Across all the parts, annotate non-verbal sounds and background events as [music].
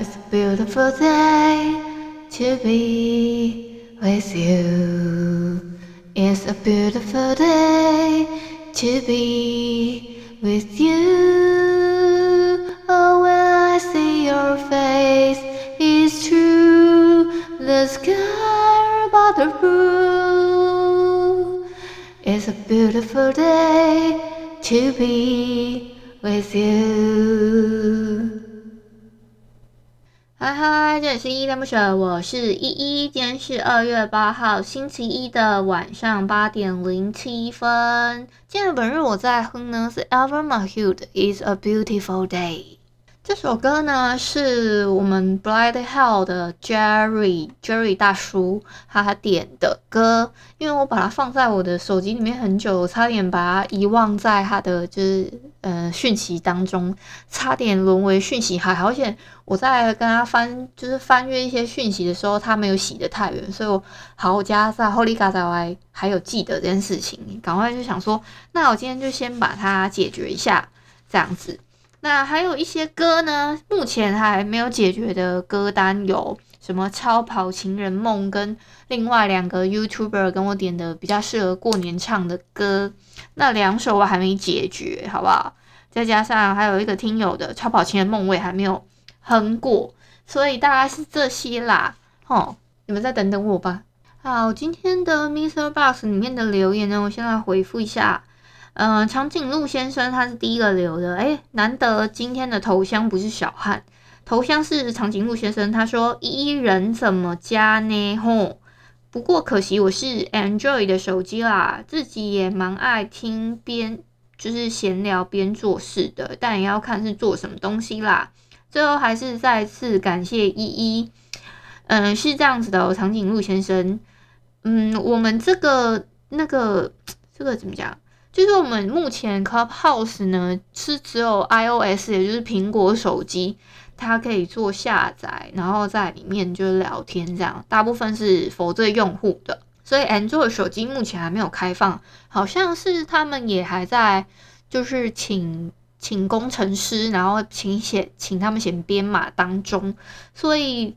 It's a beautiful day to be with you. It's a beautiful day to be with you. Oh, when I see your face, it's true. The sky above the blue. It's a beautiful day to be with you. 嗨嗨，这里是依依恋不舍，我是依依。今天是二月八号星期一的晚上八点零七分。今天本日我在哼呢是 a l v e r Mahut It's a Beautiful Day。这首歌呢是我们 Blind Hell 的 Jerry Jerry 大叔他点的歌，因为我把它放在我的手机里面很久，差点把它遗忘在他的就是呃讯息当中，差点沦为讯息海，好险我在跟他翻就是翻阅一些讯息的时候，他没有洗得太远，所以我好加在 Holy God 在外还有记得这件事情，赶快就想说，那我今天就先把它解决一下，这样子。那还有一些歌呢，目前还没有解决的歌单有什么《超跑情人梦》跟另外两个 YouTuber 跟我点的比较适合过年唱的歌，那两首我还没解决，好不好？再加上还有一个听友的《超跑情人梦》我也还没有很果，所以大概是这些啦。哦，你们再等等我吧。好，今天的 MixerBox 里面的留言呢，我先来回复一下。嗯、呃，长颈鹿先生他是第一个留的，诶，难得今天的头像不是小汉，头像是长颈鹿先生。他说：“一人怎么加呢？吼，不过可惜我是 Android 的手机啦，自己也蛮爱听边就是闲聊边做事的，但也要看是做什么东西啦。最后还是再次感谢依依。嗯，是这样子的、哦，长颈鹿先生。嗯，我们这个那个 [tsk] 这个怎么讲？”就是我们目前 Clubhouse 呢，是只有 iOS，也就是苹果手机，它可以做下载，然后在里面就聊天这样。大部分是否这用户的，所以 Android 手机目前还没有开放，好像是他们也还在，就是请请工程师，然后请写请他们写编码当中，所以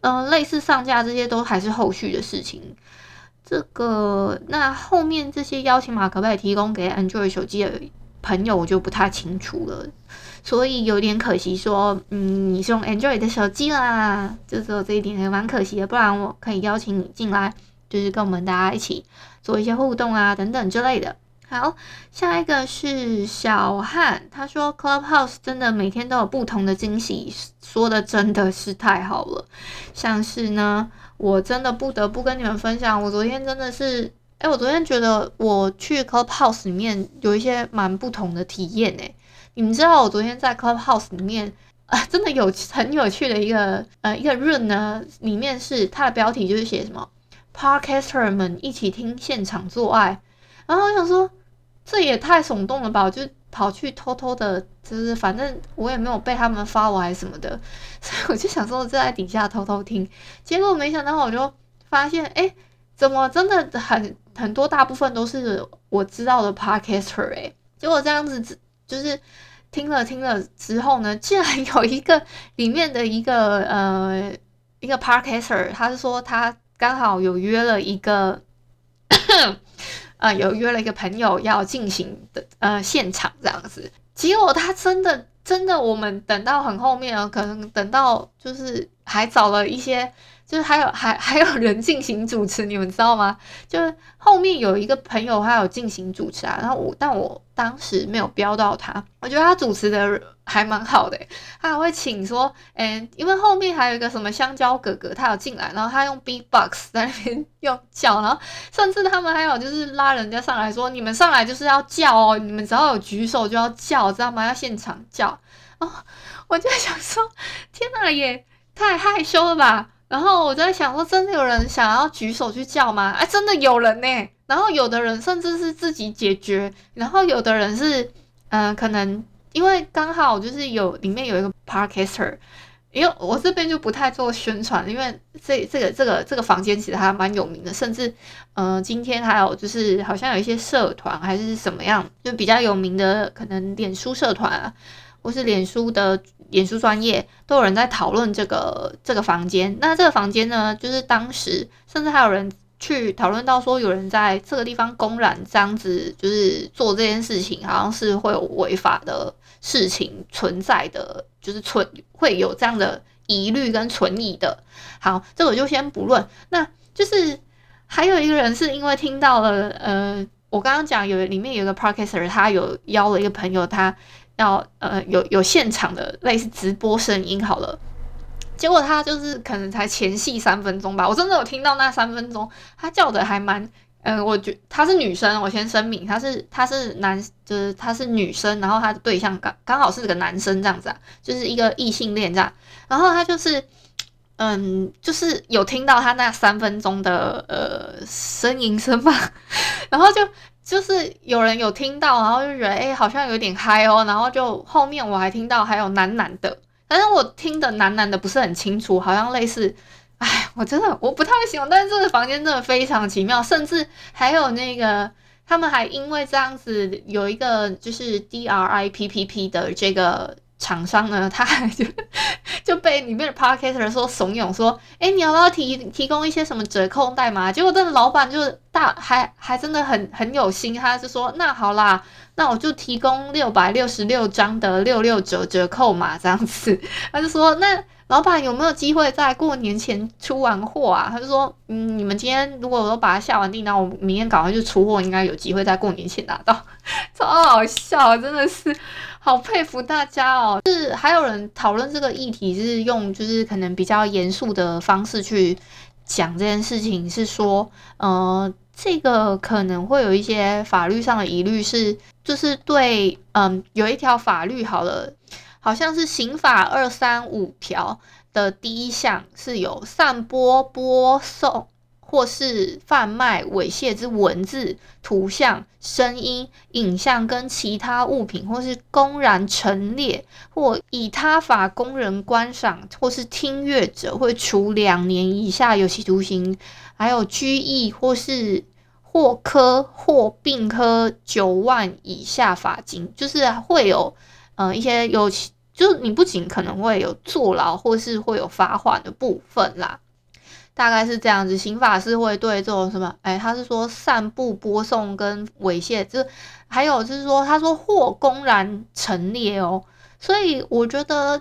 嗯、呃，类似上架这些都还是后续的事情。这个那后面这些邀请码可不可以提供给 Android 手机的朋友，我就不太清楚了，所以有点可惜。说，嗯，你是用 Android 的手机啦，就只有这一点也蛮可惜的。不然我可以邀请你进来，就是跟我们大家一起做一些互动啊，等等之类的。好，下一个是小汉，他说 Clubhouse 真的每天都有不同的惊喜，说的真的是太好了，像是呢。我真的不得不跟你们分享，我昨天真的是，哎，我昨天觉得我去 Clubhouse 里面有一些蛮不同的体验诶。你们知道我昨天在 Clubhouse 里面啊、呃，[laughs] 真的有很有趣的一个呃一个 room 呢，里面是它的标题就是写什么 Podcaster 们一起听现场做爱，然后我想说这也太耸动了吧，我就。跑去偷偷的，就是反正我也没有被他们发我还什么的，[laughs] 所以我就想说我就在底下偷偷听，结果没想到我就发现，哎，怎么真的很很多大部分都是我知道的 podcaster 哎，结果这样子就是听了听了之后呢，竟然有一个里面的一个呃一个 podcaster，他是说他刚好有约了一个。啊，有约了一个朋友要进行的呃现场这样子，结果他真的真的，我们等到很后面啊，可能等到就是还找了一些。就是还有还 [laughs] 还有人进行主持，你们知道吗？就是后面有一个朋友他有进行主持啊，然后我但我当时没有标到他，我觉得他主持的还蛮好的，他还会请说，嗯，因为后面还有一个什么香蕉哥哥，他有进来，然后他用 beatbox 在那边用叫，然后甚至他们还有就是拉人家上来说，你们上来就是要叫哦，你们只要有举手就要叫，知道吗？要现场叫。哦，我就想说，天哪，也太害羞了吧。然后我在想说，真的有人想要举手去叫吗？哎，真的有人呢。然后有的人甚至是自己解决，然后有的人是，嗯、可能因为刚好就是有里面有一个 Podcaster，因为我这边就不太做宣传，因为这这个这个这个房间其实还蛮有名的，甚至，嗯、今天还有就是好像有一些社团还是什么样，就比较有名的，可能脸书社团啊，或是脸书的。脸书专业都有人在讨论这个这个房间，那这个房间呢，就是当时甚至还有人去讨论到说，有人在这个地方公然这样子就是做这件事情，好像是会有违法的事情存在的，就是存会有这样的疑虑跟存疑的。好，这个我就先不论，那就是还有一个人是因为听到了，呃，我刚刚讲有里面有一个 podcaster，他有邀了一个朋友，他。要呃有有现场的类似直播声音好了，结果他就是可能才前戏三分钟吧，我真的有听到那三分钟，他叫的还蛮，嗯、呃，我觉他是女生，我先声明，她是她是男，就是她是女生，然后他的对象刚刚好是个男生这样子啊，就是一个异性恋这样，然后他就是，嗯，就是有听到他那三分钟的呃呻吟声吧，[laughs] 然后就。就是有人有听到，然后就觉得哎、好像有点嗨哦，然后就后面我还听到还有男男的，反正我听的男男的不是很清楚，好像类似，哎，我真的我不太喜欢，但是这个房间真的非常奇妙，甚至还有那个他们还因为这样子有一个就是 D R I P P P 的这个。厂商呢，他还就 [laughs] 就被里面的 Podcaster 说怂恿说，哎，你要不要提提供一些什么折扣代码？结果这个老板就大还还真的很很有心，他就说那好啦，那我就提供六百六十六张的六六折折扣码这样子。[laughs] 他就说那老板有没有机会在过年前出完货啊？他就说嗯，你们今天如果我都把它下完订单，我明天赶快就出货，应该有机会在过年前拿到。[laughs] 超好笑，真的是。好佩服大家哦！是还有人讨论这个议题，是用就是可能比较严肃的方式去讲这件事情，是说，呃，这个可能会有一些法律上的疑虑，是就是对，嗯，有一条法律好了，好像是刑法二三五条的第一项是有散播、播送。或是贩卖猥亵之文字、图像、声音、影像跟其他物品，或是公然陈列或以他法供人观赏或是听阅者，会处两年以下有期徒刑，还有拘役或是或科或并科九万以下罚金，就是会有呃一些有，就是你不仅可能会有坐牢，或是会有罚款的部分啦。大概是这样子，刑法是会对这种什么，哎，他是说散布、播送跟猥亵，就还有就是说，他说或公然陈列哦，所以我觉得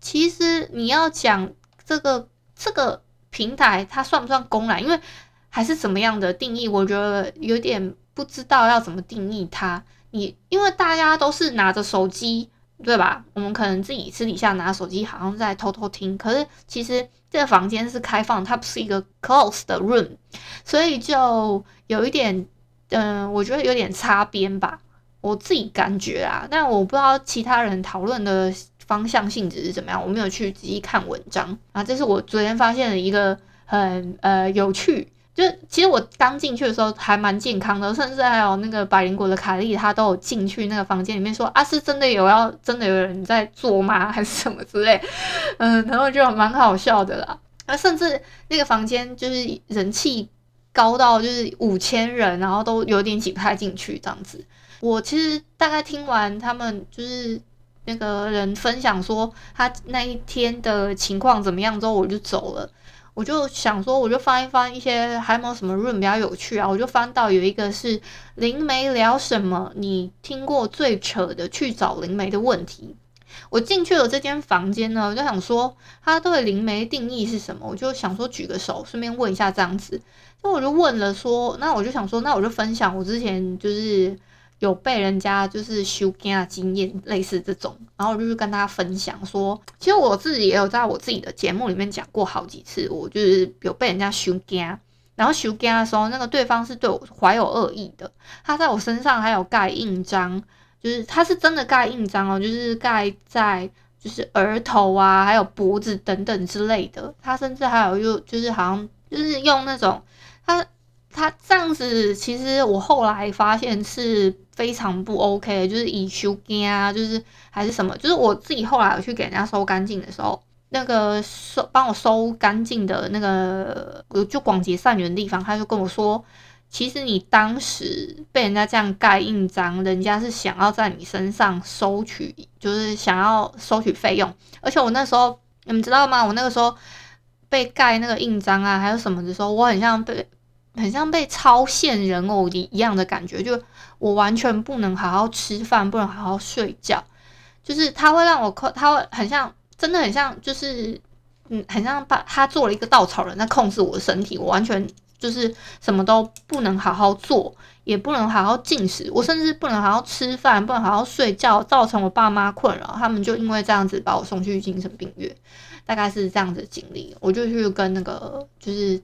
其实你要讲这个这个平台，它算不算公然？因为还是怎么样的定义，我觉得有点不知道要怎么定义它。你因为大家都是拿着手机。对吧？我们可能自己私底下拿手机，好像在偷偷听。可是其实这个房间是开放，它不是一个 close 的 room，所以就有一点，嗯、我觉得有点擦边吧。我自己感觉啊，但我不知道其他人讨论的方向性质是怎么样，我没有去仔细看文章啊。这是我昨天发现的一个很呃有趣。就其实我刚进去的时候还蛮健康的，甚至还有那个百灵果的凯莉，她都有进去那个房间里面说啊，是真的有要真的有人在做吗？[laughs] 还是什么之类？嗯，然后就蛮好笑的啦。啊甚至那个房间就是人气高到就是五千人，然后都有点挤不太进去这样子。我其实大概听完他们就是那个人分享说他那一天的情况怎么样之后，我就走了。我就想说，我就翻一翻一些还没有什么 room 比较有趣啊？我就翻到有一个是灵媒聊什么，你听过最扯的去找灵媒的问题。我进去了这间房间呢，我就想说，他对灵媒定义是什么？我就想说举个手，顺便问一下这样子。那我就问了说，那我就想说，那我就分享我之前就是。有被人家就是收惊的经验，类似这种，然后我就去跟大家分享说，其实我自己也有在我自己的节目里面讲过好几次，我就是有被人家收惊，然后收惊的时候，那个对方是对我怀有恶意的，他在我身上还有盖印章，就是他是真的盖印章哦，就是盖在就是额头啊，还有脖子等等之类的。他甚至还有又就是好像就是用那种他他这样子，其实我后来发现是非常不 OK，就是以修根啊，就是还是什么，就是我自己后来有去给人家收干净的时候。那个收帮我收干净的那个，就广结善缘的地方，他就跟我说，其实你当时被人家这样盖印章，人家是想要在你身上收取，就是想要收取费用。而且我那时候，你们知道吗？我那个时候被盖那个印章啊，还有什么的时候，我很像被很像被超限人偶一一样的感觉，就我完全不能好好吃饭，不能好好睡觉，就是他会让我扣，他会很像。真的很像，就是嗯，很像把他做了一个稻草人在控制我的身体，我完全就是什么都不能好好做，也不能好好进食，我甚至不能好好吃饭，不能好好睡觉，造成我爸妈困扰，他们就因为这样子把我送去精神病院，大概是这样子的经历。我就去跟那个就是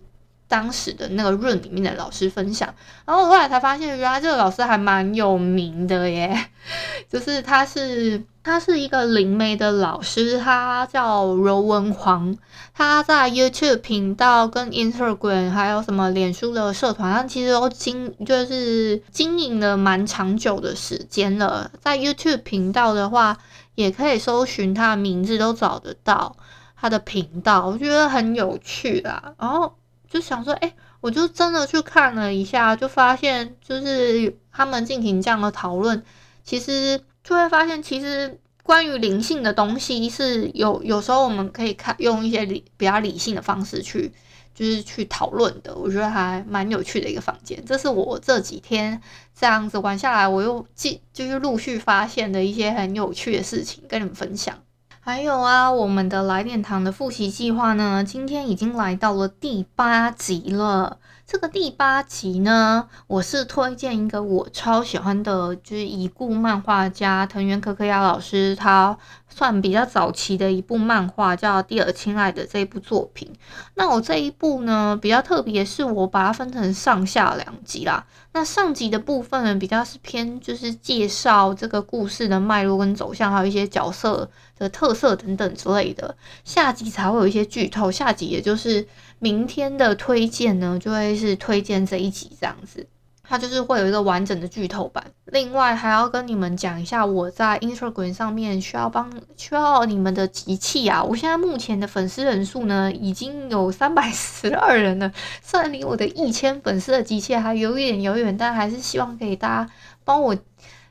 当时的那个润里面的老师分享，然后后来才发现，原来这个老师还蛮有名的耶，[laughs] 就是他是。他是一个灵媒的老师，他叫柔文黄，他在 YouTube 频道跟 Instagram 还有什么脸书的社团，他其实都经就是经营了蛮长久的时间了。在 YouTube 频道的话，也可以搜寻他的名字，都找得到他的频道，我觉得很有趣啦。然后就想说，哎，我就真的去看了一下，就发现就是他们进行这样的讨论，其实。就会发现，其实关于灵性的东西是有有时候我们可以看用一些理比较理性的方式去，就是去讨论的。我觉得还蛮有趣的一个房间。这是我这几天这样子玩下来，我又继就是陆续发现的一些很有趣的事情，跟你们分享。还有啊，我们的来点糖的复习计划呢，今天已经来到了第八集了。这个第八集呢，我是推荐一个我超喜欢的，就是已故漫画家藤原可可亚老师，他算比较早期的一部漫画，叫《第二亲爱的》这一部作品。那我这一部呢，比较特别，是我把它分成上下两集啦。那上集的部分呢，比较是偏就是介绍这个故事的脉络跟走向，还有一些角色的特色等等之类的。下集才会有一些剧透，下集也就是。明天的推荐呢，就会是推荐这一集这样子，它就是会有一个完整的剧透版。另外还要跟你们讲一下，我在 Instagram 上面需要帮需要你们的集气啊！我现在目前的粉丝人数呢，已经有三百十二人了，虽然离我的一千粉丝的集气还有一点遥远，但还是希望可以大家帮我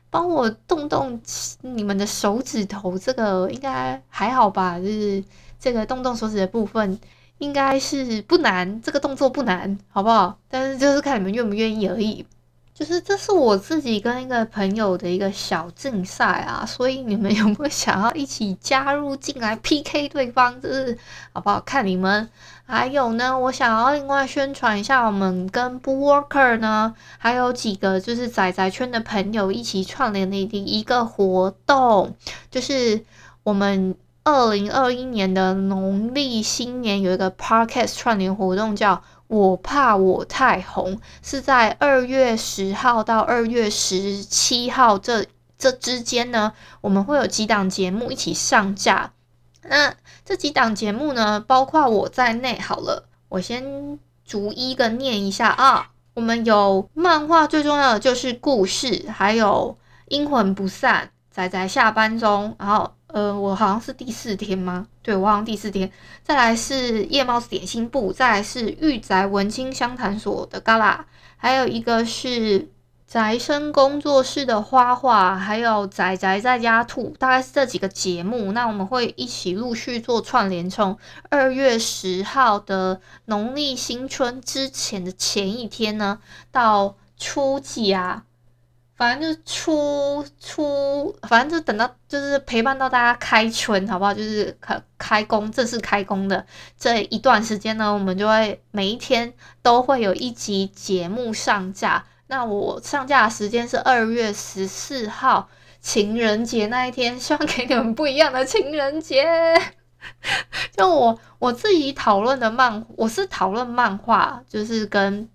帮我动动你们的手指头，这个应该还好吧？就是这个动动手指的部分。应该是不难，这个动作不难，好不好？但是就是看你们愿不愿意而已。就是这是我自己跟一个朋友的一个小竞赛啊，所以你们有没有想要一起加入进来 PK 对方？就是好不好？看你们。还有呢，我想要另外宣传一下，我们跟 b o o r k e r 呢，还有几个就是仔仔圈的朋友一起创联的一个活动，就是我们。二零二一年的农历新年有一个 Podcast 串联活动，叫我怕我太红，是在二月十号到二月十七号这这之间呢，我们会有几档节目一起上架。那这几档节目呢，包括我在内。好了，我先逐一个念一下啊。我们有漫画，最重要的就是故事，还有阴魂不散，仔仔下班中，然后。呃，我好像是第四天吗？对，我好像第四天。再来是夜猫子点心部，再来是御宅文青相谈所的 Gala，还有一个是宅生工作室的花花，还有宅宅在家兔，大概是这几个节目。那我们会一起陆续做串联，从二月十号的农历新春之前的前一天呢，到初几啊？反正就是初初，反正就等到就是陪伴到大家开春，好不好？就是开开工正式开工的这一段时间呢，我们就会每一天都会有一集节目上架。那我上架的时间是二月十四号情人节那一天，希望给你们不一样的情人节。[laughs] 就我我自己讨论的漫，我是讨论漫画，就是跟。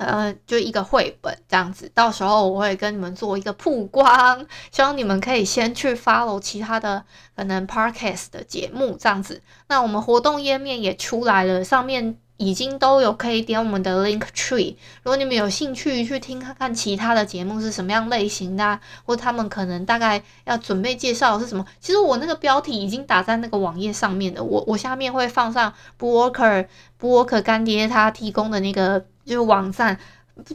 呃，就一个绘本这样子，到时候我会跟你们做一个曝光，希望你们可以先去 follow 其他的可能 podcast 的节目这样子。那我们活动页面也出来了，上面已经都有可以点我们的 link tree。如果你们有兴趣去听看看其他的节目是什么样类型的啊，或他们可能大概要准备介绍的是什么，其实我那个标题已经打在那个网页上面的。我我下面会放上 bocker bocker 干爹他提供的那个。就是网站，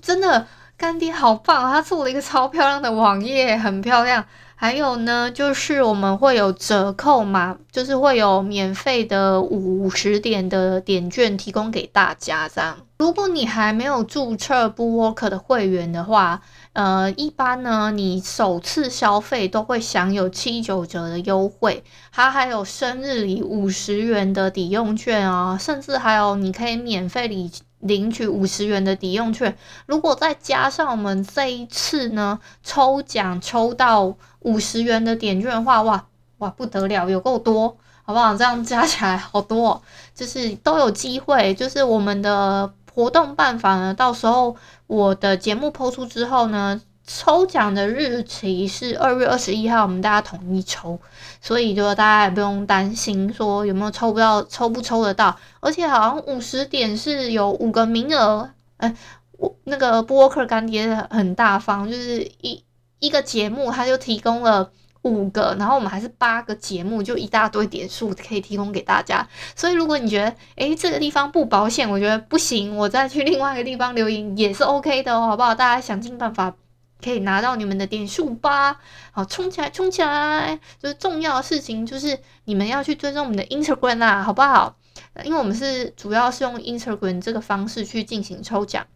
真的干爹好棒，他做了一个超漂亮的网页，很漂亮。还有呢，就是我们会有折扣嘛，就是会有免费的五十点的点券提供给大家。这样，如果你还没有注册 b o o k 的会员的话，呃，一般呢，你首次消费都会享有七九折的优惠，它还有生日礼五十元的抵用券啊，甚至还有你可以免费领。领取五十元的抵用券，如果再加上我们这一次呢，抽奖抽到五十元的点券的话，哇哇不得了，有够多，好不好？这样加起来好多哦，就是都有机会。就是我们的活动办法呢，到时候我的节目播出之后呢。抽奖的日期是二月二十一号，我们大家统一抽，所以就大家也不用担心说有没有抽不到，抽不抽得到。而且好像五十点是有五个名额，哎、我那个播客干爹很大方，就是一一个节目他就提供了五个，然后我们还是八个节目，就一大堆点数可以提供给大家。所以如果你觉得哎、这个地方不保险，我觉得不行，我再去另外一个地方留言也是 OK 的哦，好不好？大家想尽办法。可以拿到你们的点数吧，好，冲起来，冲起来！就是重要的事情，就是你们要去追踪我们的 Instagram 啦，好不好？因为我们是主要是用 Instagram 这个方式去进行抽奖。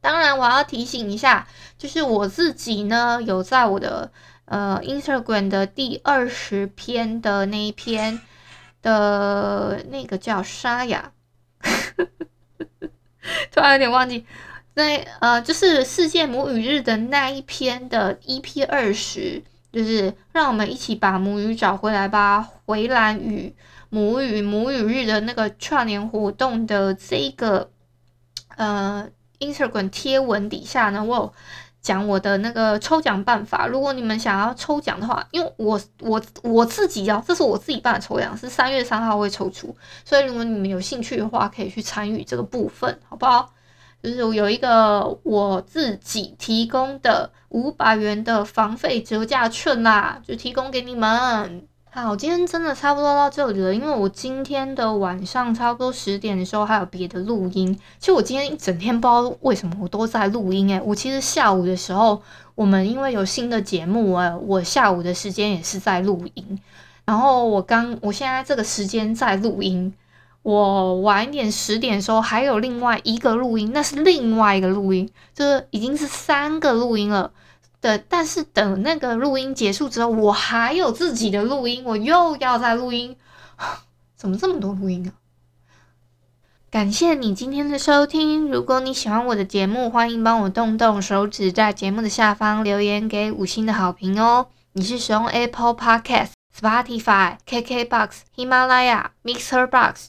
当然，我要提醒一下，就是我自己呢，有在我的呃 Instagram 的第二十篇的那一篇的那个叫沙哑，[laughs] 突然有点忘记。那呃，就是世界母语日的那一篇的 EP 二十，就是让我们一起把母语找回来吧。回蓝语母语母语日的那个串联活动的这一个呃 Instagram 贴文底下呢，我有讲我的那个抽奖办法。如果你们想要抽奖的话，因为我我我自己要，这是我自己办的抽奖，是三月三号会抽出，所以如果你们有兴趣的话，可以去参与这个部分，好不好？就是我有一个我自己提供的五百元的房费折价券啦，就提供给你们。好，今天真的差不多到这里了，因为我今天的晚上差不多十点的时候还有别的录音。其实我今天一整天不知道为什么我都在录音诶，我其实下午的时候，我们因为有新的节目啊，我下午的时间也是在录音。然后我刚，我现在这个时间在录音。我晚一点十点的时候还有另外一个录音，那是另外一个录音，就是已经是三个录音了的。但是等那个录音结束之后，我还有自己的录音，我又要再录音，[sighs] 怎么这么多录音啊？感谢你今天的收听，如果你喜欢我的节目，欢迎帮我动动手指，在节目的下方留言给五星的好评哦。你是使用 Apple Podcast、Spotify、KKBox、喜马拉雅、Mixer Box。